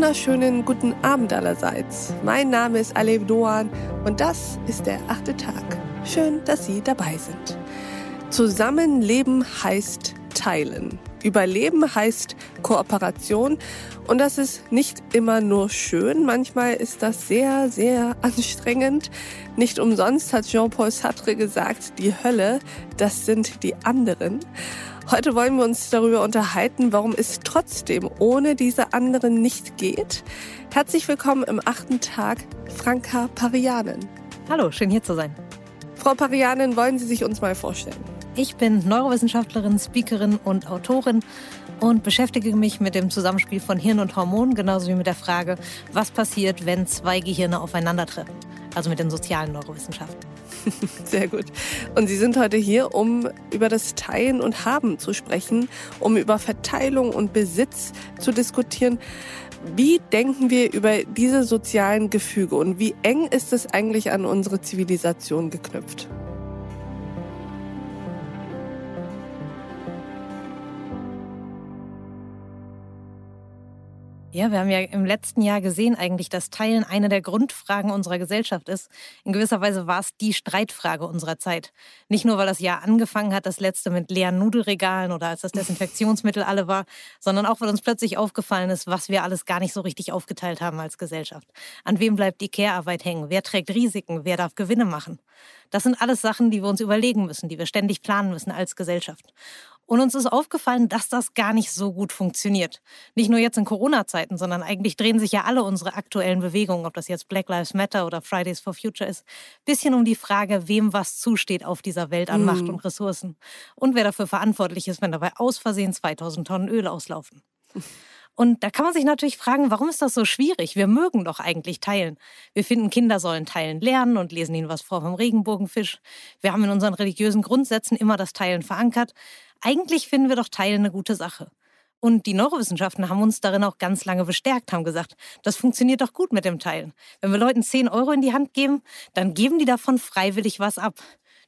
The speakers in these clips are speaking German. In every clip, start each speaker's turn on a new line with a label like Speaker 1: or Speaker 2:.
Speaker 1: wunderschönen guten Abend allerseits. Mein Name ist Alev Doan und das ist der achte Tag. Schön, dass Sie dabei sind. Zusammenleben heißt teilen. Überleben heißt Kooperation und das ist nicht immer nur schön, manchmal ist das sehr, sehr anstrengend. Nicht umsonst hat Jean-Paul Sartre gesagt, die Hölle, das sind die anderen. Heute wollen wir uns darüber unterhalten, warum es trotzdem ohne diese anderen nicht geht. Herzlich willkommen im achten Tag, Franka Parianen.
Speaker 2: Hallo, schön hier zu sein.
Speaker 1: Frau Parianen, wollen Sie sich uns mal vorstellen?
Speaker 2: Ich bin Neurowissenschaftlerin, Speakerin und Autorin und beschäftige mich mit dem Zusammenspiel von Hirn und Hormon, genauso wie mit der Frage, was passiert, wenn zwei Gehirne aufeinandertreffen. Also mit den sozialen Neurowissenschaften.
Speaker 1: Sehr gut. Und Sie sind heute hier, um über das Teilen und Haben zu sprechen, um über Verteilung und Besitz zu diskutieren. Wie denken wir über diese sozialen Gefüge und wie eng ist es eigentlich an unsere Zivilisation geknüpft?
Speaker 2: Ja, wir haben ja im letzten Jahr gesehen eigentlich, dass Teilen eine der Grundfragen unserer Gesellschaft ist. In gewisser Weise war es die Streitfrage unserer Zeit. Nicht nur, weil das Jahr angefangen hat, das letzte mit leeren Nudelregalen oder als das Desinfektionsmittel alle war, sondern auch, weil uns plötzlich aufgefallen ist, was wir alles gar nicht so richtig aufgeteilt haben als Gesellschaft. An wem bleibt die Care-Arbeit hängen? Wer trägt Risiken? Wer darf Gewinne machen? Das sind alles Sachen, die wir uns überlegen müssen, die wir ständig planen müssen als Gesellschaft. Und uns ist aufgefallen, dass das gar nicht so gut funktioniert. Nicht nur jetzt in Corona-Zeiten, sondern eigentlich drehen sich ja alle unsere aktuellen Bewegungen, ob das jetzt Black Lives Matter oder Fridays for Future ist, bisschen um die Frage, wem was zusteht auf dieser Welt an Macht mhm. und Ressourcen und wer dafür verantwortlich ist, wenn dabei aus Versehen 2000 Tonnen Öl auslaufen. Und da kann man sich natürlich fragen, warum ist das so schwierig? Wir mögen doch eigentlich teilen. Wir finden, Kinder sollen teilen lernen und lesen ihnen was vor vom Regenbogenfisch. Wir haben in unseren religiösen Grundsätzen immer das Teilen verankert. Eigentlich finden wir doch Teilen eine gute Sache. Und die Neurowissenschaften haben uns darin auch ganz lange bestärkt, haben gesagt, das funktioniert doch gut mit dem Teilen. Wenn wir Leuten 10 Euro in die Hand geben, dann geben die davon freiwillig was ab.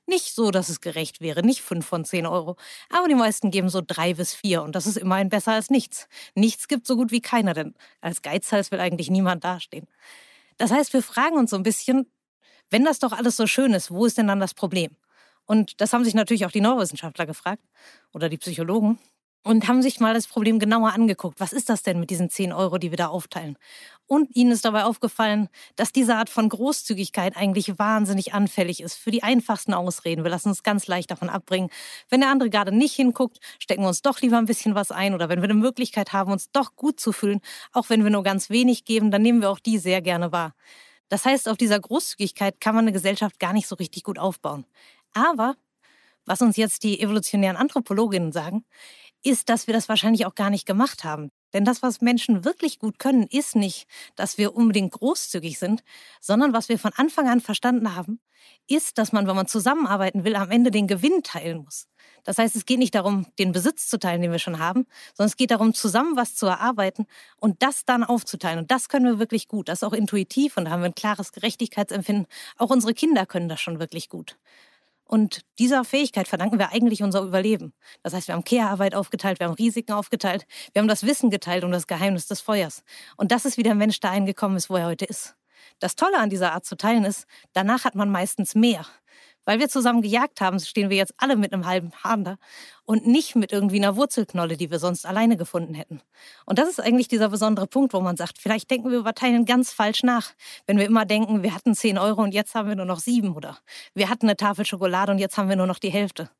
Speaker 2: Nicht so, dass es gerecht wäre, nicht 5 von 10 Euro. Aber die meisten geben so 3 bis 4 und das ist immerhin besser als nichts. Nichts gibt so gut wie keiner, denn als Geizhals will eigentlich niemand dastehen. Das heißt, wir fragen uns so ein bisschen, wenn das doch alles so schön ist, wo ist denn dann das Problem? Und das haben sich natürlich auch die Neurowissenschaftler gefragt oder die Psychologen und haben sich mal das Problem genauer angeguckt. Was ist das denn mit diesen 10 Euro, die wir da aufteilen? Und ihnen ist dabei aufgefallen, dass diese Art von Großzügigkeit eigentlich wahnsinnig anfällig ist für die einfachsten Ausreden. Wir lassen uns ganz leicht davon abbringen. Wenn der andere gerade nicht hinguckt, stecken wir uns doch lieber ein bisschen was ein. Oder wenn wir eine Möglichkeit haben, uns doch gut zu fühlen, auch wenn wir nur ganz wenig geben, dann nehmen wir auch die sehr gerne wahr. Das heißt, auf dieser Großzügigkeit kann man eine Gesellschaft gar nicht so richtig gut aufbauen. Aber was uns jetzt die evolutionären Anthropologinnen sagen, ist, dass wir das wahrscheinlich auch gar nicht gemacht haben. Denn das, was Menschen wirklich gut können, ist nicht, dass wir unbedingt großzügig sind, sondern was wir von Anfang an verstanden haben, ist, dass man, wenn man zusammenarbeiten will, am Ende den Gewinn teilen muss. Das heißt, es geht nicht darum, den Besitz zu teilen, den wir schon haben, sondern es geht darum, zusammen was zu erarbeiten und das dann aufzuteilen. Und das können wir wirklich gut. Das ist auch intuitiv und da haben wir ein klares Gerechtigkeitsempfinden. Auch unsere Kinder können das schon wirklich gut. Und dieser Fähigkeit verdanken wir eigentlich unser Überleben. Das heißt, wir haben Care-Arbeit aufgeteilt, wir haben Risiken aufgeteilt, wir haben das Wissen geteilt um das Geheimnis des Feuers. Und das ist wie der Mensch dahin gekommen ist, wo er heute ist. Das Tolle an dieser Art zu teilen ist, danach hat man meistens mehr. Weil wir zusammen gejagt haben, stehen wir jetzt alle mit einem halben Hahn da und nicht mit irgendwie einer Wurzelknolle, die wir sonst alleine gefunden hätten. Und das ist eigentlich dieser besondere Punkt, wo man sagt, vielleicht denken wir über Teilen ganz falsch nach. Wenn wir immer denken, wir hatten 10 Euro und jetzt haben wir nur noch sieben oder wir hatten eine Tafel Schokolade und jetzt haben wir nur noch die Hälfte.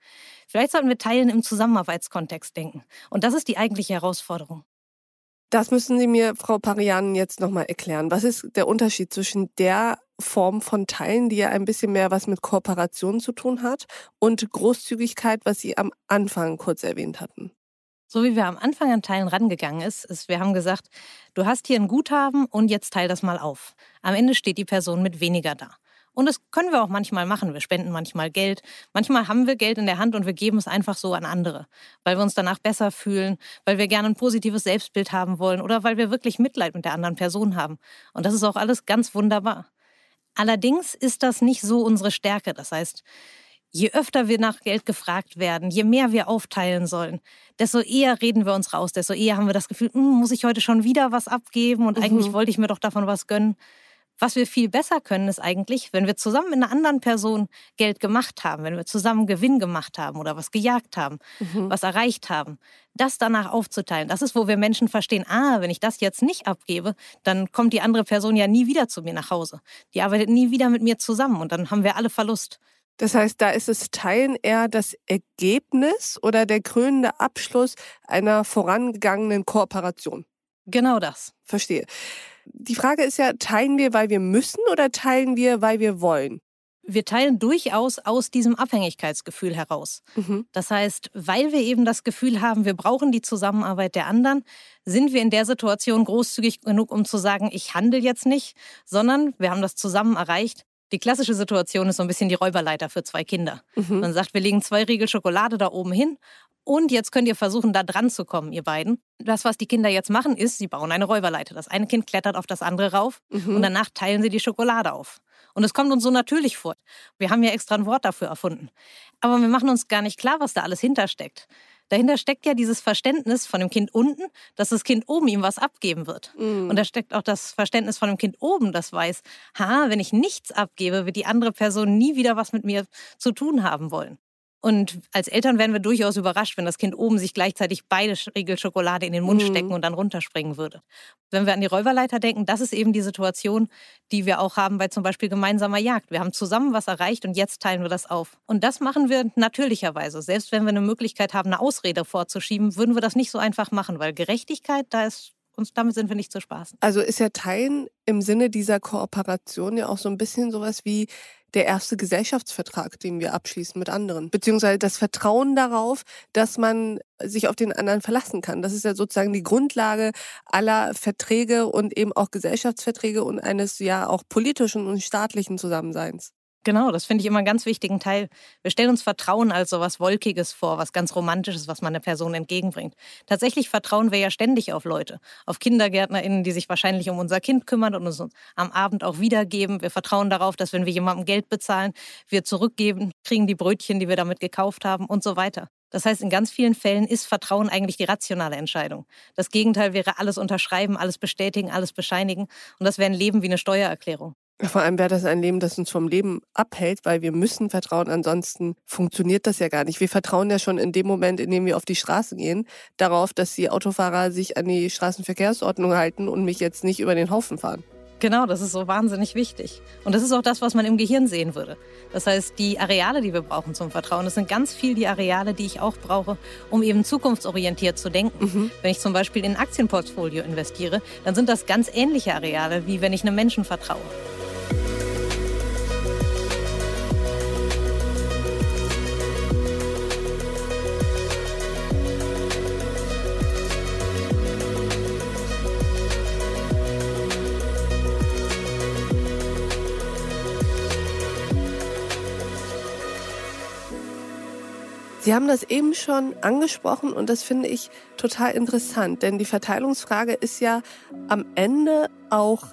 Speaker 2: Vielleicht sollten wir Teilen im Zusammenarbeitskontext denken. Und das ist die eigentliche Herausforderung.
Speaker 1: Das müssen Sie mir, Frau Parian, jetzt nochmal erklären. Was ist der Unterschied zwischen der Form von Teilen, die ja ein bisschen mehr was mit Kooperation zu tun hat, und Großzügigkeit, was Sie am Anfang kurz erwähnt hatten?
Speaker 2: So wie wir am Anfang an Teilen rangegangen ist, ist, wir haben gesagt, du hast hier ein Guthaben und jetzt teil das mal auf. Am Ende steht die Person mit weniger da. Und das können wir auch manchmal machen. Wir spenden manchmal Geld. Manchmal haben wir Geld in der Hand und wir geben es einfach so an andere, weil wir uns danach besser fühlen, weil wir gerne ein positives Selbstbild haben wollen oder weil wir wirklich Mitleid mit der anderen Person haben. Und das ist auch alles ganz wunderbar. Allerdings ist das nicht so unsere Stärke. Das heißt, Je öfter wir nach Geld gefragt werden, je mehr wir aufteilen sollen, desto eher reden wir uns raus, desto eher haben wir das Gefühl, hm, muss ich heute schon wieder was abgeben und mhm. eigentlich wollte ich mir doch davon was gönnen. Was wir viel besser können, ist eigentlich, wenn wir zusammen mit einer anderen Person Geld gemacht haben, wenn wir zusammen Gewinn gemacht haben oder was gejagt haben, mhm. was erreicht haben, das danach aufzuteilen. Das ist, wo wir Menschen verstehen, ah, wenn ich das jetzt nicht abgebe, dann kommt die andere Person ja nie wieder zu mir nach Hause. Die arbeitet nie wieder mit mir zusammen und dann haben wir alle Verlust.
Speaker 1: Das heißt, da ist das Teilen eher das Ergebnis oder der krönende Abschluss einer vorangegangenen Kooperation.
Speaker 2: Genau das.
Speaker 1: Verstehe. Die Frage ist ja, teilen wir, weil wir müssen oder teilen wir, weil wir wollen?
Speaker 2: Wir teilen durchaus aus diesem Abhängigkeitsgefühl heraus. Mhm. Das heißt, weil wir eben das Gefühl haben, wir brauchen die Zusammenarbeit der anderen, sind wir in der Situation großzügig genug, um zu sagen, ich handle jetzt nicht, sondern wir haben das zusammen erreicht. Die klassische Situation ist so ein bisschen die Räuberleiter für zwei Kinder. Mhm. Man sagt, wir legen zwei Riegel Schokolade da oben hin und jetzt könnt ihr versuchen, da dran zu kommen, ihr beiden. Das, was die Kinder jetzt machen, ist, sie bauen eine Räuberleiter. Das eine Kind klettert auf das andere rauf mhm. und danach teilen sie die Schokolade auf. Und es kommt uns so natürlich vor. Wir haben ja extra ein Wort dafür erfunden. Aber wir machen uns gar nicht klar, was da alles hintersteckt. Dahinter steckt ja dieses Verständnis von dem Kind unten, dass das Kind oben ihm was abgeben wird. Mhm. Und da steckt auch das Verständnis von dem Kind oben, das weiß, ha, wenn ich nichts abgebe, wird die andere Person nie wieder was mit mir zu tun haben wollen. Und als Eltern werden wir durchaus überrascht, wenn das Kind oben sich gleichzeitig beide Riegel Schokolade in den Mund mhm. stecken und dann runterspringen würde. Wenn wir an die Räuberleiter denken, das ist eben die Situation, die wir auch haben bei zum Beispiel gemeinsamer Jagd. Wir haben zusammen was erreicht und jetzt teilen wir das auf. Und das machen wir natürlicherweise. Selbst wenn wir eine Möglichkeit haben, eine Ausrede vorzuschieben, würden wir das nicht so einfach machen, weil Gerechtigkeit, da ist und damit sind wir nicht zu spaßen.
Speaker 1: Also ist ja Teilen im Sinne dieser Kooperation ja auch so ein bisschen sowas wie der erste Gesellschaftsvertrag, den wir abschließen mit anderen. Beziehungsweise das Vertrauen darauf, dass man sich auf den anderen verlassen kann. Das ist ja sozusagen die Grundlage aller Verträge und eben auch Gesellschaftsverträge und eines ja auch politischen und staatlichen Zusammenseins.
Speaker 2: Genau, das finde ich immer einen ganz wichtigen Teil. Wir stellen uns Vertrauen als so was Wolkiges vor, was ganz Romantisches, was man einer Person entgegenbringt. Tatsächlich vertrauen wir ja ständig auf Leute, auf KindergärtnerInnen, die sich wahrscheinlich um unser Kind kümmern und uns am Abend auch wiedergeben. Wir vertrauen darauf, dass wenn wir jemandem Geld bezahlen, wir zurückgeben, kriegen die Brötchen, die wir damit gekauft haben und so weiter. Das heißt, in ganz vielen Fällen ist Vertrauen eigentlich die rationale Entscheidung. Das Gegenteil wäre alles unterschreiben, alles bestätigen, alles bescheinigen. Und das wäre ein Leben wie eine Steuererklärung.
Speaker 1: Vor allem wäre das ein Leben, das uns vom Leben abhält, weil wir müssen vertrauen, ansonsten funktioniert das ja gar nicht. Wir vertrauen ja schon in dem Moment, in dem wir auf die Straße gehen, darauf, dass die Autofahrer sich an die Straßenverkehrsordnung halten und mich jetzt nicht über den Haufen fahren.
Speaker 2: Genau, das ist so wahnsinnig wichtig. Und das ist auch das, was man im Gehirn sehen würde. Das heißt, die Areale, die wir brauchen zum Vertrauen, das sind ganz viel die Areale, die ich auch brauche, um eben zukunftsorientiert zu denken. Mhm. Wenn ich zum Beispiel in ein Aktienportfolio investiere, dann sind das ganz ähnliche Areale, wie wenn ich einem Menschen vertraue.
Speaker 1: Sie haben das eben schon angesprochen und das finde ich total interessant, denn die Verteilungsfrage ist ja am Ende auch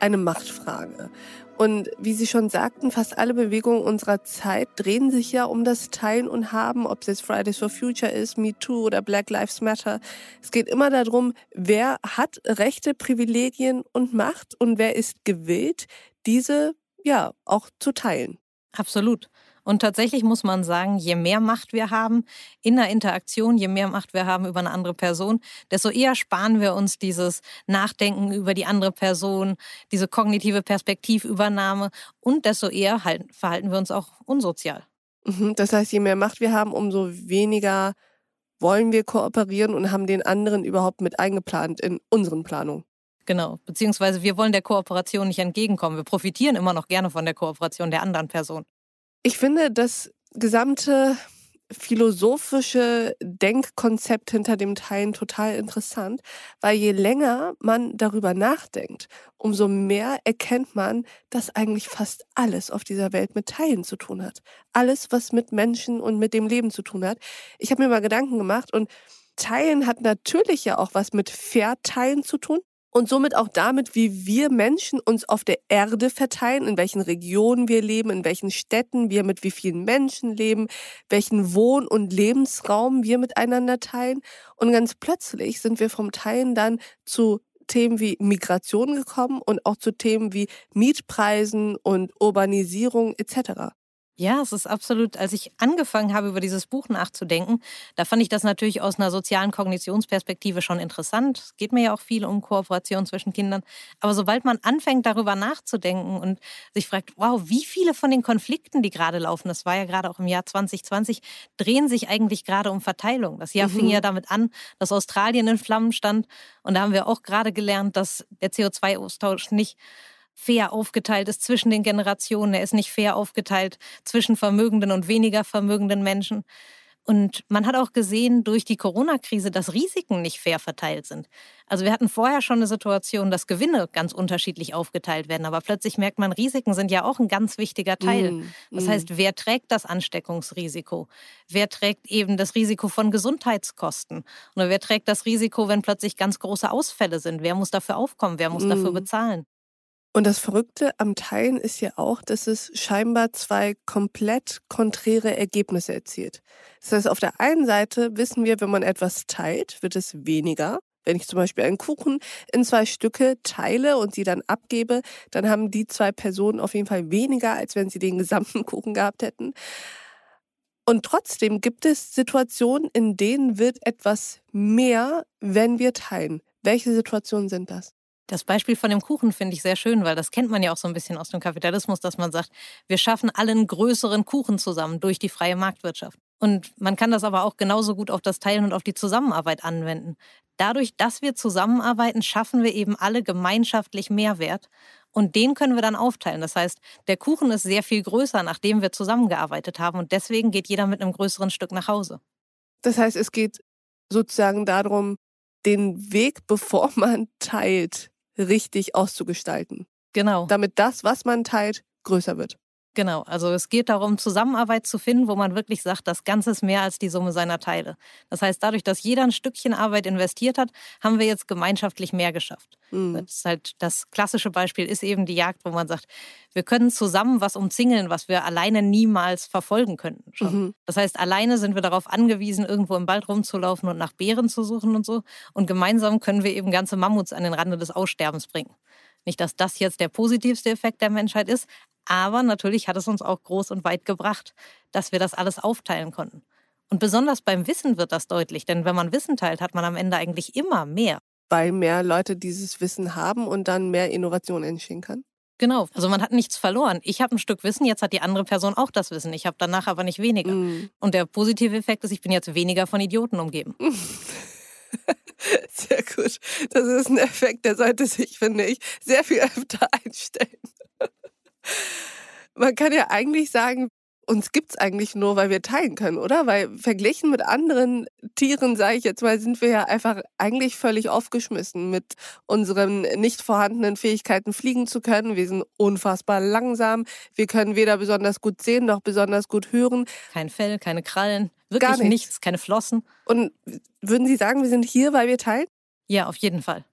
Speaker 1: eine Machtfrage. Und wie Sie schon sagten, fast alle Bewegungen unserer Zeit drehen sich ja um das Teilen und Haben, ob es jetzt Fridays for Future ist, Me Too oder Black Lives Matter. Es geht immer darum, wer hat Rechte, Privilegien und Macht und wer ist gewillt, diese ja auch zu teilen.
Speaker 2: Absolut. Und tatsächlich muss man sagen, je mehr Macht wir haben in der Interaktion, je mehr Macht wir haben über eine andere Person, desto eher sparen wir uns dieses Nachdenken über die andere Person, diese kognitive Perspektivübernahme und desto eher halt, verhalten wir uns auch unsozial.
Speaker 1: Mhm, das heißt, je mehr Macht wir haben, umso weniger wollen wir kooperieren und haben den anderen überhaupt mit eingeplant in unseren Planungen.
Speaker 2: Genau, beziehungsweise wir wollen der Kooperation nicht entgegenkommen. Wir profitieren immer noch gerne von der Kooperation der anderen Person.
Speaker 1: Ich finde das gesamte philosophische Denkkonzept hinter dem Teilen total interessant, weil je länger man darüber nachdenkt, umso mehr erkennt man, dass eigentlich fast alles auf dieser Welt mit Teilen zu tun hat. Alles, was mit Menschen und mit dem Leben zu tun hat. Ich habe mir mal Gedanken gemacht und Teilen hat natürlich ja auch was mit Verteilen zu tun. Und somit auch damit, wie wir Menschen uns auf der Erde verteilen, in welchen Regionen wir leben, in welchen Städten wir mit wie vielen Menschen leben, welchen Wohn- und Lebensraum wir miteinander teilen. Und ganz plötzlich sind wir vom Teilen dann zu Themen wie Migration gekommen und auch zu Themen wie Mietpreisen und Urbanisierung etc.
Speaker 2: Ja, es ist absolut, als ich angefangen habe, über dieses Buch nachzudenken, da fand ich das natürlich aus einer sozialen Kognitionsperspektive schon interessant. Es geht mir ja auch viel um Kooperation zwischen Kindern. Aber sobald man anfängt, darüber nachzudenken und sich fragt, wow, wie viele von den Konflikten, die gerade laufen, das war ja gerade auch im Jahr 2020, drehen sich eigentlich gerade um Verteilung. Das Jahr mhm. fing ja damit an, dass Australien in Flammen stand. Und da haben wir auch gerade gelernt, dass der CO2-Austausch nicht fair aufgeteilt ist zwischen den Generationen. Er ist nicht fair aufgeteilt zwischen vermögenden und weniger vermögenden Menschen. Und man hat auch gesehen durch die Corona-Krise, dass Risiken nicht fair verteilt sind. Also wir hatten vorher schon eine Situation, dass Gewinne ganz unterschiedlich aufgeteilt werden, aber plötzlich merkt man, Risiken sind ja auch ein ganz wichtiger Teil. Mm, das mm. heißt, wer trägt das Ansteckungsrisiko? Wer trägt eben das Risiko von Gesundheitskosten? Oder wer trägt das Risiko, wenn plötzlich ganz große Ausfälle sind? Wer muss dafür aufkommen? Wer muss mm. dafür bezahlen?
Speaker 1: Und das Verrückte am Teilen ist ja auch, dass es scheinbar zwei komplett konträre Ergebnisse erzielt. Das heißt, auf der einen Seite wissen wir, wenn man etwas teilt, wird es weniger. Wenn ich zum Beispiel einen Kuchen in zwei Stücke teile und sie dann abgebe, dann haben die zwei Personen auf jeden Fall weniger, als wenn sie den gesamten Kuchen gehabt hätten. Und trotzdem gibt es Situationen, in denen wird etwas mehr, wenn wir teilen. Welche Situationen sind das?
Speaker 2: Das Beispiel von dem Kuchen finde ich sehr schön, weil das kennt man ja auch so ein bisschen aus dem Kapitalismus, dass man sagt, wir schaffen allen größeren Kuchen zusammen durch die freie Marktwirtschaft. Und man kann das aber auch genauso gut auf das Teilen und auf die Zusammenarbeit anwenden. Dadurch, dass wir zusammenarbeiten, schaffen wir eben alle gemeinschaftlich Mehrwert. Und den können wir dann aufteilen. Das heißt, der Kuchen ist sehr viel größer, nachdem wir zusammengearbeitet haben. Und deswegen geht jeder mit einem größeren Stück nach Hause.
Speaker 1: Das heißt, es geht sozusagen darum, den Weg, bevor man teilt, richtig auszugestalten.
Speaker 2: Genau.
Speaker 1: Damit das, was man teilt, größer wird.
Speaker 2: Genau, also es geht darum, Zusammenarbeit zu finden, wo man wirklich sagt, das Ganze ist mehr als die Summe seiner Teile. Das heißt, dadurch, dass jeder ein Stückchen Arbeit investiert hat, haben wir jetzt gemeinschaftlich mehr geschafft. Mhm. Das ist halt das klassische Beispiel ist eben die Jagd, wo man sagt, wir können zusammen was umzingeln, was wir alleine niemals verfolgen könnten. Mhm. Das heißt, alleine sind wir darauf angewiesen, irgendwo im Wald rumzulaufen und nach Beeren zu suchen und so. Und gemeinsam können wir eben ganze Mammuts an den Rande des Aussterbens bringen. Nicht, dass das jetzt der positivste Effekt der Menschheit ist, aber natürlich hat es uns auch groß und weit gebracht, dass wir das alles aufteilen konnten. Und besonders beim Wissen wird das deutlich, denn wenn man Wissen teilt, hat man am Ende eigentlich immer mehr.
Speaker 1: Weil mehr Leute dieses Wissen haben und dann mehr Innovation entstehen kann?
Speaker 2: Genau, also man hat nichts verloren. Ich habe ein Stück Wissen, jetzt hat die andere Person auch das Wissen. Ich habe danach aber nicht weniger. Mm. Und der positive Effekt ist, ich bin jetzt weniger von Idioten umgeben.
Speaker 1: Sehr gut. Das ist ein Effekt, der sollte sich, finde ich, sehr viel öfter einstellen. Man kann ja eigentlich sagen, uns gibt es eigentlich nur, weil wir teilen können, oder? Weil verglichen mit anderen Tieren, sage ich jetzt mal, sind wir ja einfach eigentlich völlig aufgeschmissen mit unseren nicht vorhandenen Fähigkeiten fliegen zu können. Wir sind unfassbar langsam. Wir können weder besonders gut sehen noch besonders gut hören.
Speaker 2: Kein Fell, keine Krallen, wirklich Gar nichts. nichts, keine Flossen.
Speaker 1: Und würden Sie sagen, wir sind hier, weil wir teilen?
Speaker 2: Ja, auf jeden Fall.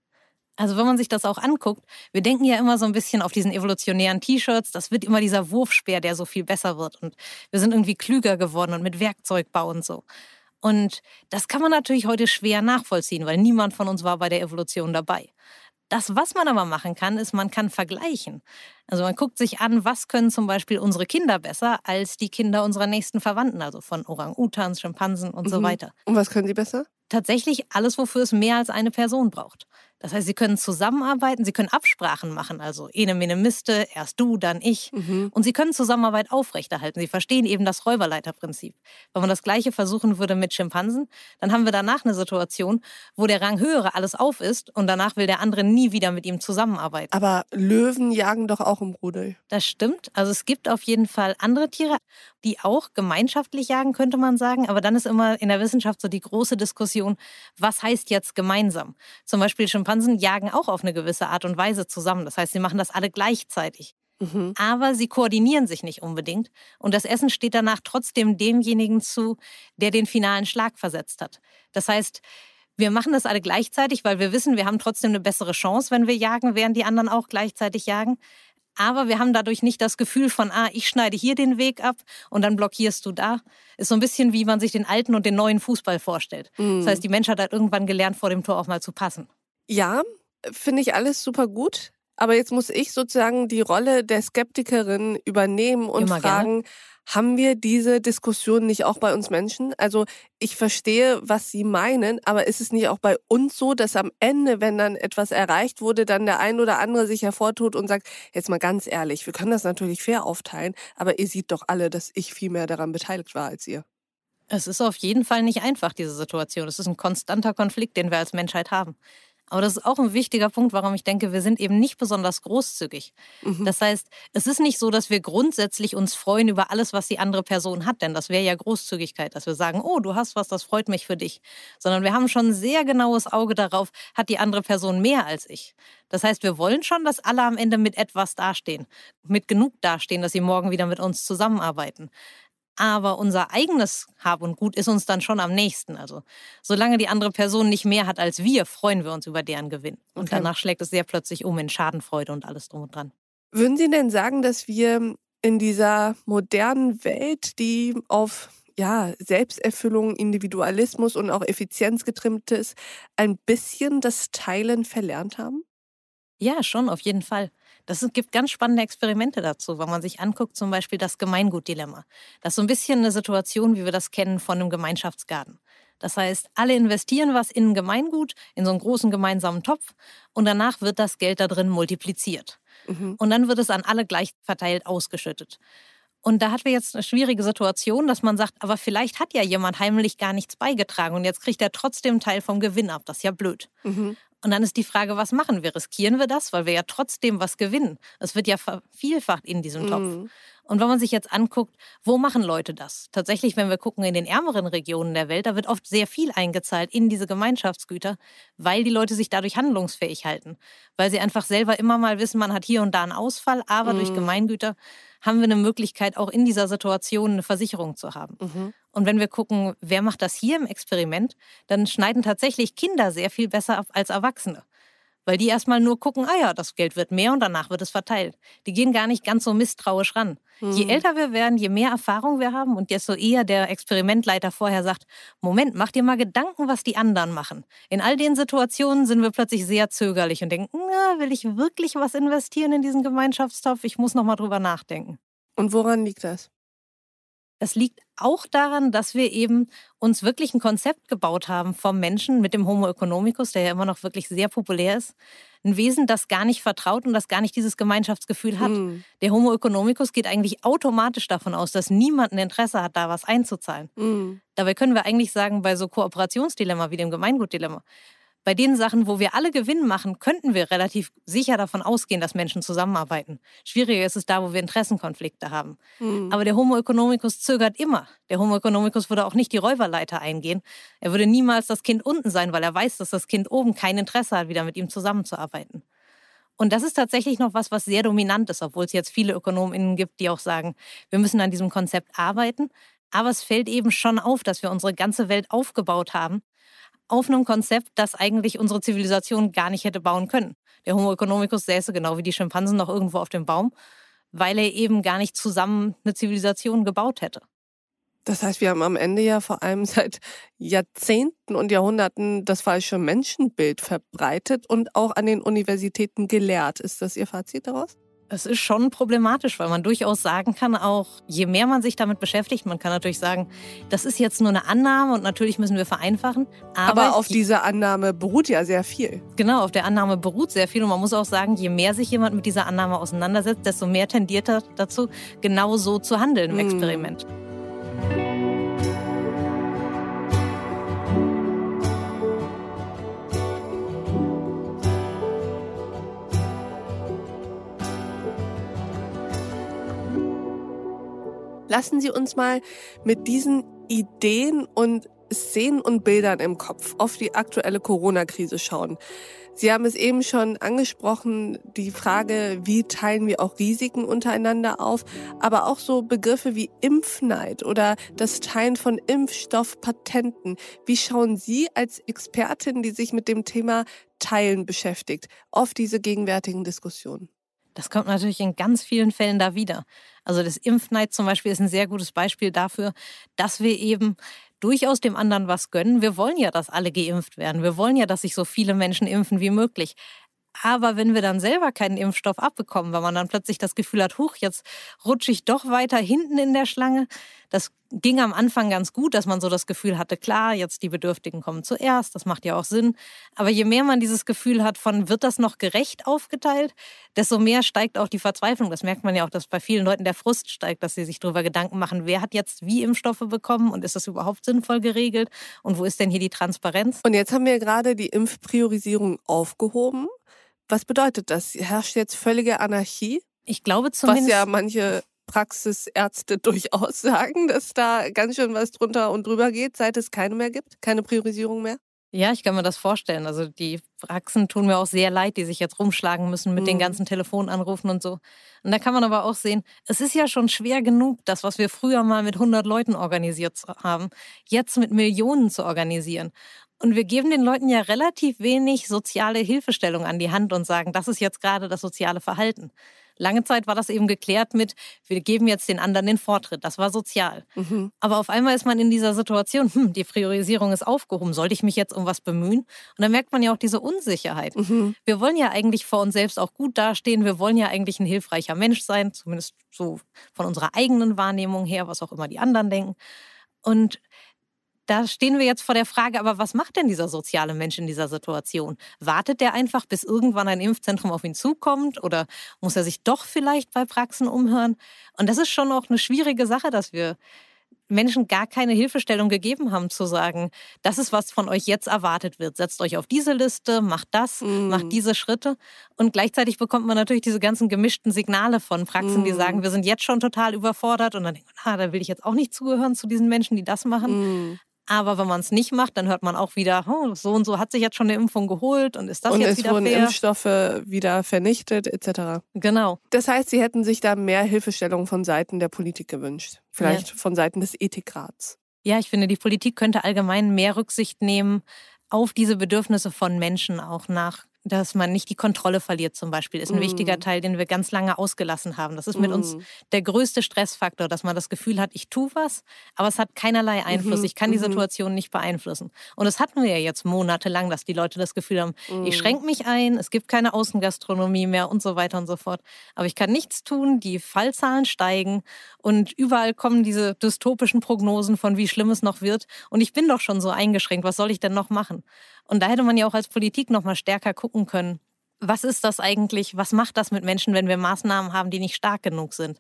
Speaker 2: Also wenn man sich das auch anguckt, wir denken ja immer so ein bisschen auf diesen evolutionären T-Shirts, das wird immer dieser Wurfspeer, der so viel besser wird und wir sind irgendwie klüger geworden und mit Werkzeugbau und so. Und das kann man natürlich heute schwer nachvollziehen, weil niemand von uns war bei der Evolution dabei. Das, was man aber machen kann, ist, man kann vergleichen. Also man guckt sich an, was können zum Beispiel unsere Kinder besser als die Kinder unserer nächsten Verwandten, also von Orang-Utans, Schimpansen und mhm. so weiter.
Speaker 1: Und was können sie besser?
Speaker 2: Tatsächlich alles, wofür es mehr als eine Person braucht. Das heißt, sie können zusammenarbeiten, sie können Absprachen machen, also ene mene miste, erst du, dann ich. Mhm. Und sie können Zusammenarbeit aufrechterhalten. Sie verstehen eben das Räuberleiterprinzip. Wenn man das Gleiche versuchen würde mit Schimpansen, dann haben wir danach eine Situation, wo der Ranghöhere alles auf ist und danach will der andere nie wieder mit ihm zusammenarbeiten.
Speaker 1: Aber Löwen jagen doch auch im Rudel.
Speaker 2: Das stimmt. Also es gibt auf jeden Fall andere Tiere, die auch gemeinschaftlich jagen, könnte man sagen. Aber dann ist immer in der Wissenschaft so die große Diskussion, was heißt jetzt gemeinsam? Zum Beispiel Schimpansen Schimpansen jagen auch auf eine gewisse Art und Weise zusammen. Das heißt, sie machen das alle gleichzeitig. Mhm. Aber sie koordinieren sich nicht unbedingt. Und das Essen steht danach trotzdem demjenigen zu, der den finalen Schlag versetzt hat. Das heißt, Wir machen das alle gleichzeitig, weil wir wissen, wir haben trotzdem eine bessere Chance, wenn wir jagen, während die anderen auch gleichzeitig jagen. Aber wir haben dadurch nicht das Gefühl von, ah, ich schneide hier den Weg ab und dann blockierst du da. Ist so ein bisschen wie man sich den alten und den neuen Fußball vorstellt. Mhm. Das heißt, die Menschheit hat irgendwann gelernt, vor dem Tor auch mal zu passen.
Speaker 1: Ja, finde ich alles super gut. Aber jetzt muss ich sozusagen die Rolle der Skeptikerin übernehmen und Immer fragen, gerne. haben wir diese Diskussion nicht auch bei uns Menschen? Also ich verstehe, was Sie meinen, aber ist es nicht auch bei uns so, dass am Ende, wenn dann etwas erreicht wurde, dann der ein oder andere sich hervortut und sagt, jetzt mal ganz ehrlich, wir können das natürlich fair aufteilen, aber ihr seht doch alle, dass ich viel mehr daran beteiligt war als ihr.
Speaker 2: Es ist auf jeden Fall nicht einfach, diese Situation. Es ist ein konstanter Konflikt, den wir als Menschheit haben. Aber das ist auch ein wichtiger Punkt, warum ich denke, wir sind eben nicht besonders großzügig. Mhm. Das heißt, es ist nicht so, dass wir grundsätzlich uns freuen über alles, was die andere Person hat, denn das wäre ja Großzügigkeit, dass wir sagen, oh, du hast was, das freut mich für dich. Sondern wir haben schon ein sehr genaues Auge darauf, hat die andere Person mehr als ich. Das heißt, wir wollen schon, dass alle am Ende mit etwas dastehen, mit genug dastehen, dass sie morgen wieder mit uns zusammenarbeiten aber unser eigenes Hab und Gut ist uns dann schon am nächsten. Also solange die andere Person nicht mehr hat als wir, freuen wir uns über deren Gewinn. Und okay. danach schlägt es sehr plötzlich um in Schadenfreude und alles drum und dran.
Speaker 1: Würden Sie denn sagen, dass wir in dieser modernen Welt, die auf ja, Selbsterfüllung, Individualismus und auch Effizienz getrimmt ist, ein bisschen das Teilen verlernt haben?
Speaker 2: Ja, schon, auf jeden Fall. Das gibt ganz spannende Experimente dazu, wenn man sich anguckt, zum Beispiel das Gemeingutdilemma. Das ist so ein bisschen eine Situation, wie wir das kennen von einem Gemeinschaftsgarten. Das heißt, alle investieren was in ein Gemeingut, in so einen großen gemeinsamen Topf und danach wird das Geld da drin multipliziert. Mhm. Und dann wird es an alle gleich verteilt ausgeschüttet. Und da hatten wir jetzt eine schwierige Situation, dass man sagt, aber vielleicht hat ja jemand heimlich gar nichts beigetragen und jetzt kriegt er trotzdem einen Teil vom Gewinn ab. Das ist ja blöd. Mhm. Und dann ist die Frage, was machen wir? Riskieren wir das, weil wir ja trotzdem was gewinnen? Es wird ja vervielfacht in diesem Topf. Mhm. Und wenn man sich jetzt anguckt, wo machen Leute das? Tatsächlich, wenn wir gucken in den ärmeren Regionen der Welt, da wird oft sehr viel eingezahlt in diese Gemeinschaftsgüter, weil die Leute sich dadurch handlungsfähig halten. Weil sie einfach selber immer mal wissen, man hat hier und da einen Ausfall, aber mhm. durch Gemeingüter haben wir eine Möglichkeit, auch in dieser Situation eine Versicherung zu haben. Mhm. Und wenn wir gucken, wer macht das hier im Experiment, dann schneiden tatsächlich Kinder sehr viel besser ab als Erwachsene. Weil die erstmal nur gucken, ah ja, das Geld wird mehr und danach wird es verteilt. Die gehen gar nicht ganz so misstrauisch ran. Mhm. Je älter wir werden, je mehr Erfahrung wir haben und desto eher der Experimentleiter vorher sagt, Moment, mach dir mal Gedanken, was die anderen machen. In all den Situationen sind wir plötzlich sehr zögerlich und denken, na, will ich wirklich was investieren in diesen Gemeinschaftstopf? Ich muss noch mal drüber nachdenken.
Speaker 1: Und woran liegt das?
Speaker 2: Das liegt auch daran, dass wir eben uns wirklich ein Konzept gebaut haben vom Menschen mit dem Homo economicus, der ja immer noch wirklich sehr populär ist. Ein Wesen, das gar nicht vertraut und das gar nicht dieses Gemeinschaftsgefühl hat. Mm. Der Homo economicus geht eigentlich automatisch davon aus, dass niemand ein Interesse hat, da was einzuzahlen. Mm. Dabei können wir eigentlich sagen, bei so Kooperationsdilemma wie dem Gemeingutdilemma, bei den Sachen, wo wir alle Gewinn machen, könnten wir relativ sicher davon ausgehen, dass Menschen zusammenarbeiten. Schwieriger ist es da, wo wir Interessenkonflikte haben. Mhm. Aber der Homo economicus zögert immer. Der Homo economicus würde auch nicht die Räuberleiter eingehen. Er würde niemals das Kind unten sein, weil er weiß, dass das Kind oben kein Interesse hat, wieder mit ihm zusammenzuarbeiten. Und das ist tatsächlich noch was, was sehr dominant ist, obwohl es jetzt viele ÖkonomInnen gibt, die auch sagen, wir müssen an diesem Konzept arbeiten. Aber es fällt eben schon auf, dass wir unsere ganze Welt aufgebaut haben auf einem Konzept, das eigentlich unsere Zivilisation gar nicht hätte bauen können. Der Homo economicus säße genau wie die Schimpansen noch irgendwo auf dem Baum, weil er eben gar nicht zusammen eine Zivilisation gebaut hätte.
Speaker 1: Das heißt, wir haben am Ende ja vor allem seit Jahrzehnten und Jahrhunderten das falsche Menschenbild verbreitet und auch an den Universitäten gelehrt. Ist das Ihr Fazit daraus?
Speaker 2: Es ist schon problematisch, weil man durchaus sagen kann, auch je mehr man sich damit beschäftigt, man kann natürlich sagen, das ist jetzt nur eine Annahme und natürlich müssen wir vereinfachen.
Speaker 1: Aber, aber auf dieser Annahme beruht ja sehr viel.
Speaker 2: Genau, auf der Annahme beruht sehr viel und man muss auch sagen, je mehr sich jemand mit dieser Annahme auseinandersetzt, desto mehr tendiert er dazu, genau so zu handeln im hm.
Speaker 1: Lassen Sie uns mal mit diesen Ideen und Szenen und Bildern im Kopf auf die aktuelle Corona-Krise schauen. Sie haben es eben schon angesprochen, die Frage, wie teilen wir auch Risiken untereinander auf, aber auch so Begriffe wie Impfneid oder das Teilen von Impfstoffpatenten. Wie schauen Sie als Expertin, die sich mit dem Thema Teilen beschäftigt, auf diese gegenwärtigen Diskussionen?
Speaker 2: Das kommt natürlich in ganz vielen Fällen da wieder. Also das Impfneid zum Beispiel ist ein sehr gutes Beispiel dafür, dass wir eben durchaus dem anderen was gönnen. Wir wollen ja, dass alle geimpft werden. Wir wollen ja, dass sich so viele Menschen impfen wie möglich. Aber wenn wir dann selber keinen Impfstoff abbekommen, weil man dann plötzlich das Gefühl hat, huch, jetzt rutsche ich doch weiter hinten in der Schlange. Das ging am Anfang ganz gut, dass man so das Gefühl hatte, klar, jetzt die Bedürftigen kommen zuerst, das macht ja auch Sinn. Aber je mehr man dieses Gefühl hat von, wird das noch gerecht aufgeteilt, desto mehr steigt auch die Verzweiflung. Das merkt man ja auch, dass bei vielen Leuten der Frust steigt, dass sie sich darüber Gedanken machen, wer hat jetzt wie Impfstoffe bekommen und ist das überhaupt sinnvoll geregelt und wo ist denn hier die Transparenz?
Speaker 1: Und jetzt haben wir gerade die Impfpriorisierung aufgehoben. Was bedeutet das? Herrscht jetzt völlige Anarchie?
Speaker 2: Ich glaube zumindest.
Speaker 1: Was ja manche Praxisärzte durchaus sagen, dass da ganz schön was drunter und drüber geht, seit es keine mehr gibt, keine Priorisierung mehr.
Speaker 2: Ja, ich kann mir das vorstellen. Also die Praxen tun mir auch sehr leid, die sich jetzt rumschlagen müssen mit mhm. den ganzen Telefonanrufen und so. Und da kann man aber auch sehen, es ist ja schon schwer genug, das, was wir früher mal mit 100 Leuten organisiert haben, jetzt mit Millionen zu organisieren. Und wir geben den Leuten ja relativ wenig soziale Hilfestellung an die Hand und sagen, das ist jetzt gerade das soziale Verhalten. Lange Zeit war das eben geklärt mit, wir geben jetzt den anderen den Vortritt. Das war sozial. Mhm. Aber auf einmal ist man in dieser Situation, hm, die Priorisierung ist aufgehoben. Sollte ich mich jetzt um was bemühen? Und dann merkt man ja auch diese Unsicherheit. Mhm. Wir wollen ja eigentlich vor uns selbst auch gut dastehen. Wir wollen ja eigentlich ein hilfreicher Mensch sein, zumindest so von unserer eigenen Wahrnehmung her, was auch immer die anderen denken. Und da stehen wir jetzt vor der Frage, aber was macht denn dieser soziale Mensch in dieser Situation? Wartet der einfach, bis irgendwann ein Impfzentrum auf ihn zukommt oder muss er sich doch vielleicht bei Praxen umhören? Und das ist schon auch eine schwierige Sache, dass wir Menschen gar keine Hilfestellung gegeben haben, zu sagen, das ist, was von euch jetzt erwartet wird. Setzt euch auf diese Liste, macht das, mm. macht diese Schritte. Und gleichzeitig bekommt man natürlich diese ganzen gemischten Signale von Praxen, mm. die sagen, wir sind jetzt schon total überfordert. Und dann denkt man, ah, da will ich jetzt auch nicht zugehören zu diesen Menschen, die das machen. Mm. Aber wenn man es nicht macht, dann hört man auch wieder, oh, so und so hat sich jetzt schon eine Impfung geholt und ist das
Speaker 1: und
Speaker 2: jetzt
Speaker 1: es
Speaker 2: wieder
Speaker 1: wurden
Speaker 2: fair?
Speaker 1: Impfstoffe wieder vernichtet etc.
Speaker 2: Genau.
Speaker 1: Das heißt, Sie hätten sich da mehr Hilfestellung von Seiten der Politik gewünscht, vielleicht ja. von Seiten des Ethikrats.
Speaker 2: Ja, ich finde, die Politik könnte allgemein mehr Rücksicht nehmen auf diese Bedürfnisse von Menschen auch nach dass man nicht die Kontrolle verliert zum Beispiel, ist ein mm. wichtiger Teil, den wir ganz lange ausgelassen haben. Das ist mit mm. uns der größte Stressfaktor, dass man das Gefühl hat, ich tue was, aber es hat keinerlei Einfluss. Mm Ich kann die mhm. Situation nicht beeinflussen. Und das hatten wir ja jetzt monatelang, dass die Leute das Gefühl haben, ich mm. schränke mich ein, es gibt keine Außengastronomie mehr und so weiter und so fort. Aber ich kann nichts tun, die Fallzahlen steigen und überall kommen diese dystopischen Prognosen von, wie schlimm es noch wird. Und ich bin doch schon so eingeschränkt, was soll ich denn noch machen? Und da hätte man ja auch als Politik noch mal stärker gucken können. Was ist das eigentlich? Was macht das mit Menschen, wenn wir Maßnahmen haben, die nicht stark genug sind?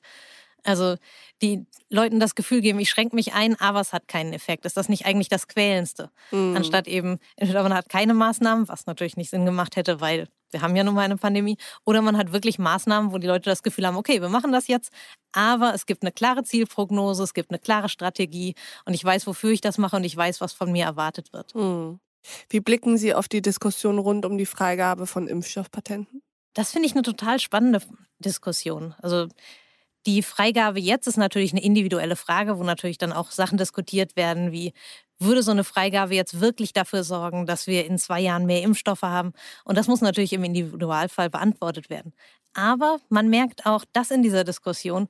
Speaker 2: Also die Leuten das Gefühl geben, ich schränke mich ein, aber es hat keinen Effekt. Ist das nicht eigentlich das Quälendste? Mhm. Anstatt eben, entweder man hat keine Maßnahmen, was natürlich nicht Sinn gemacht hätte, weil wir haben ja nun mal eine Pandemie, oder man hat wirklich Maßnahmen, wo die Leute das Gefühl haben, okay, wir machen das jetzt, aber es gibt eine klare Zielprognose, es gibt eine klare Strategie und ich weiß, wofür ich das mache und ich weiß, was von mir erwartet wird.
Speaker 1: Mhm. Wie blicken Sie auf die Diskussion rund um die Freigabe von Impfstoffpatenten?
Speaker 2: Das finde ich eine total spannende Diskussion. Also die Freigabe jetzt ist natürlich eine individuelle Frage, wo natürlich dann auch Sachen diskutiert werden, wie würde so eine Freigabe jetzt wirklich dafür sorgen, dass wir in zwei Jahren mehr Impfstoffe haben? Und das muss natürlich im Individualfall beantwortet werden. Aber man merkt auch, dass in dieser Diskussion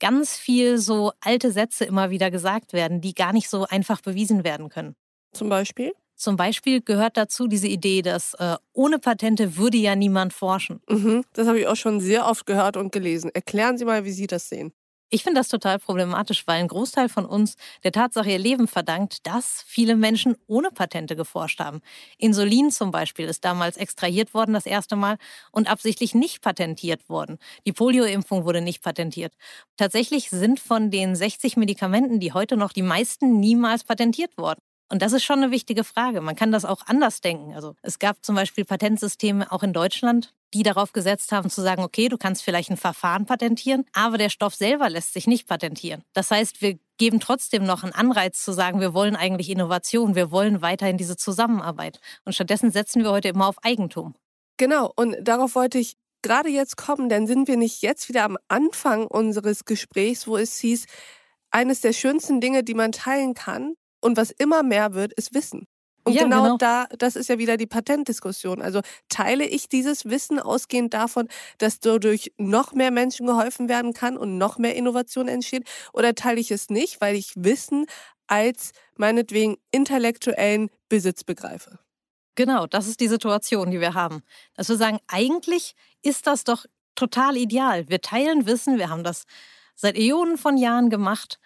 Speaker 2: ganz viel so alte Sätze immer wieder gesagt werden, die gar nicht so einfach bewiesen werden können.
Speaker 1: Zum Beispiel?
Speaker 2: Zum Beispiel gehört dazu diese Idee, dass äh, ohne Patente würde ja niemand forschen.
Speaker 1: Mhm, das habe ich auch schon sehr oft gehört und gelesen. Erklären Sie mal, wie Sie das sehen.
Speaker 2: Ich finde das total problematisch, weil ein Großteil von uns der Tatsache ihr Leben verdankt, dass viele Menschen ohne Patente geforscht haben. Insulin zum Beispiel ist damals extrahiert worden das erste Mal und absichtlich nicht patentiert worden. Die Polioimpfung wurde nicht patentiert. Tatsächlich sind von den 60 Medikamenten, die heute noch die meisten niemals patentiert worden. Und das ist schon eine wichtige Frage. Man kann das auch anders denken. Also es gab zum Beispiel Patentsysteme auch in Deutschland, die darauf gesetzt haben zu sagen, okay, du kannst vielleicht ein Verfahren patentieren, aber der Stoff selber lässt sich nicht patentieren. Das heißt, wir geben trotzdem noch einen Anreiz zu sagen, wir wollen eigentlich Innovation, wir wollen weiterhin diese Zusammenarbeit. Und stattdessen setzen wir heute immer auf Eigentum.
Speaker 1: Genau, und darauf wollte ich gerade jetzt kommen, denn sind wir nicht jetzt wieder am Anfang unseres Gesprächs, wo es hieß, eines der schönsten Dinge, die man teilen kann und was immer mehr wird, ist Wissen. Und ja, genau, genau, da, das ist ja wieder die Patentdiskussion. Also teile ich dieses Wissen ausgehend davon, dass dadurch noch mehr Menschen geholfen werden kann und noch mehr Innovation entsteht, oder teile ich es nicht, weil ich Wissen als meinetwegen intellektuellen Besitz begreife?
Speaker 2: Genau, das ist die Situation, die wir haben. Dass wir sagen, eigentlich ist das doch total ideal. Wir teilen Wissen, wir haben das seit Äonen von Jahren gemacht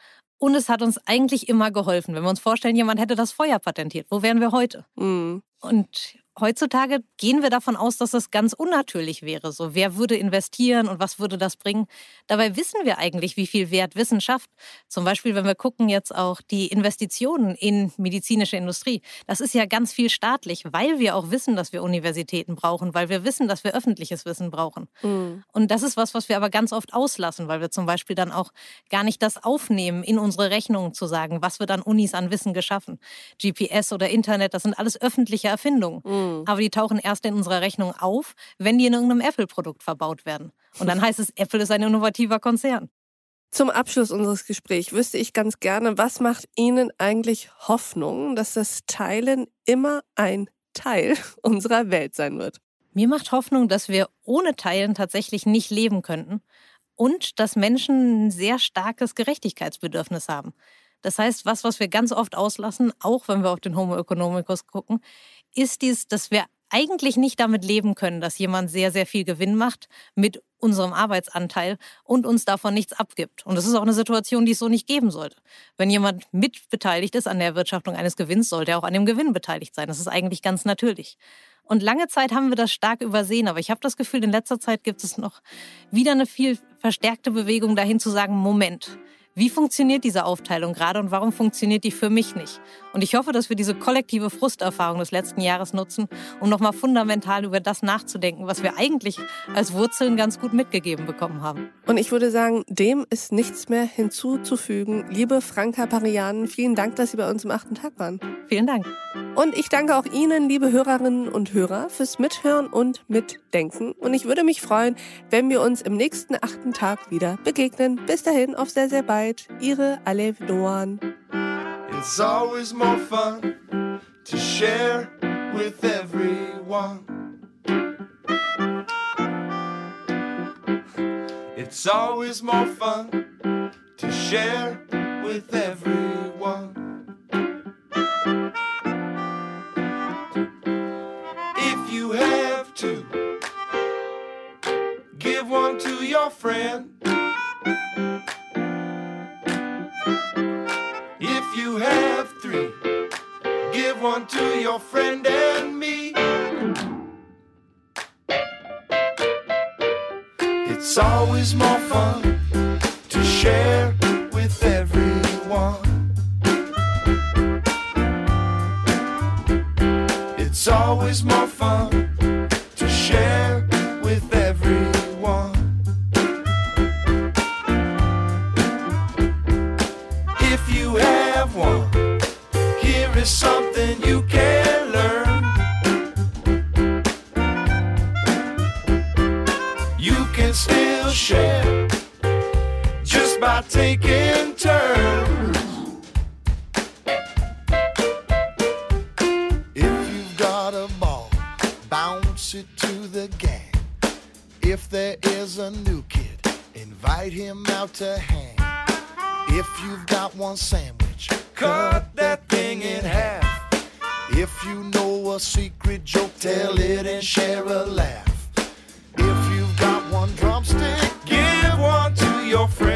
Speaker 2: und es hat uns eigentlich immer geholfen. Wenn wir uns vorstellen, jemand hätte das Feuer patentiert, wo wären wir heute? Mhm. Und heutzutage gehen wir davon aus, dass das ganz unnatürlich wäre. So, wer würde investieren und was würde das bringen? Dabei wissen wir eigentlich, wie viel Wert Wissenschaft, zum Beispiel, wenn wir gucken jetzt auch die Investitionen in medizinische Industrie, das ist ja ganz viel staatlich, weil wir auch wissen, dass wir Universitäten brauchen, weil wir wissen, dass wir öffentliches Wissen brauchen. Mhm. Und das ist was, was wir aber ganz oft auslassen, weil wir zum Beispiel dann auch gar nicht das aufnehmen, in unsere Rechnungen zu sagen, was wird an Unis an Wissen geschaffen. GPS oder Internet, das sind alles öffentliche Erfindungen. Mhm. Mhm. Aber die tauchen erst in unserer Rechnung auf, wenn die in irgendeinem Apple-Produkt verbaut werden. Und dann heißt es, Apple ist ein innovativer Konzern.
Speaker 1: Zum Abschluss unseres Gesprächs wüsste ich ganz gerne, was macht Ihnen eigentlich Hoffnung, dass das Teilen immer ein Teil unserer Welt sein wird?
Speaker 2: Mir macht Hoffnung, dass wir ohne Teilen tatsächlich nicht leben könnten und dass Menschen ein sehr starkes Gerechtigkeitsbedürfnis haben. Das heißt, was, was wir ganz oft auslassen, auch wenn wir auf den Homo economicus gucken, ist dies, dass wir eigentlich nicht damit leben können, dass jemand sehr, sehr viel Gewinn macht mit unserem Arbeitsanteil und uns davon nichts abgibt. Und das ist auch eine Situation, die es so nicht geben sollte. Wenn jemand mitbeteiligt ist an der Erwirtschaftung eines Gewinns, sollte er auch an dem Gewinn beteiligt sein. Das ist eigentlich ganz natürlich. Und lange Zeit haben wir das stark übersehen, aber ich habe das Gefühl, in letzter Zeit gibt es noch wieder eine viel verstärkte Bewegung dahin zu sagen, Moment, wie funktioniert diese Aufteilung gerade und warum funktioniert die für mich nicht? Und ich hoffe, dass wir diese kollektive Frusterfahrung des letzten Jahres nutzen, um nochmal fundamental über das nachzudenken, was wir eigentlich als Wurzeln ganz gut mitgegeben bekommen haben.
Speaker 1: Und ich würde sagen, dem ist nichts mehr hinzuzufügen. Liebe Franka Parianen, vielen Dank, dass Sie bei uns im achten Tag waren.
Speaker 2: Vielen Dank.
Speaker 1: Und ich danke auch Ihnen, liebe Hörerinnen und Hörer, fürs Mithören und Mitdenken. Und ich würde mich freuen, wenn wir uns im nächsten achten Tag wieder begegnen. Bis dahin, auf sehr, sehr bald. Ihre Alev Doan. It's always more fun to share with everyone. It's always more fun to share with everyone. If you have to, give one to your friend. You have three. Give one to your friend and me. It's always more fun to share with everyone. It's always more your friend.